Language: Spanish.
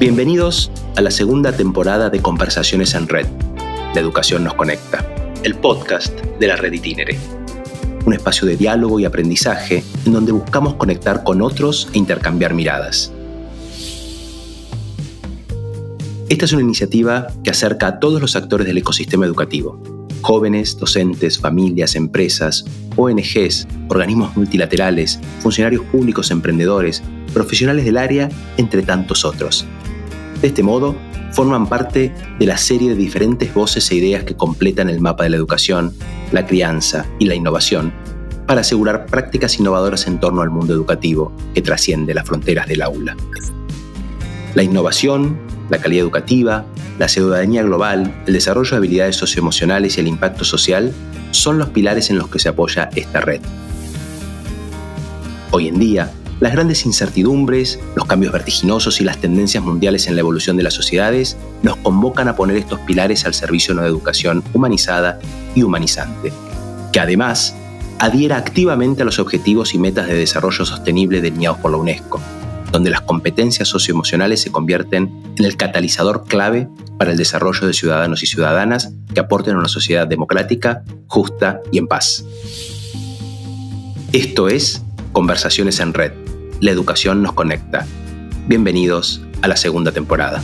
Bienvenidos a la segunda temporada de Conversaciones en Red. La educación nos conecta. El podcast de la red Itinere. Un espacio de diálogo y aprendizaje en donde buscamos conectar con otros e intercambiar miradas. Esta es una iniciativa que acerca a todos los actores del ecosistema educativo, jóvenes, docentes, familias, empresas, ONGs, organismos multilaterales, funcionarios públicos, emprendedores, profesionales del área, entre tantos otros. De este modo, forman parte de la serie de diferentes voces e ideas que completan el mapa de la educación, la crianza y la innovación para asegurar prácticas innovadoras en torno al mundo educativo que trasciende las fronteras del aula. La innovación, la calidad educativa, la ciudadanía global, el desarrollo de habilidades socioemocionales y el impacto social son los pilares en los que se apoya esta red. Hoy en día, las grandes incertidumbres, los cambios vertiginosos y las tendencias mundiales en la evolución de las sociedades nos convocan a poner estos pilares al servicio de una educación humanizada y humanizante, que además adhiera activamente a los objetivos y metas de desarrollo sostenible delineados por la UNESCO, donde las competencias socioemocionales se convierten en el catalizador clave para el desarrollo de ciudadanos y ciudadanas que aporten a una sociedad democrática, justa y en paz. Esto es Conversaciones en Red la educación nos conecta. Bienvenidos a la segunda temporada.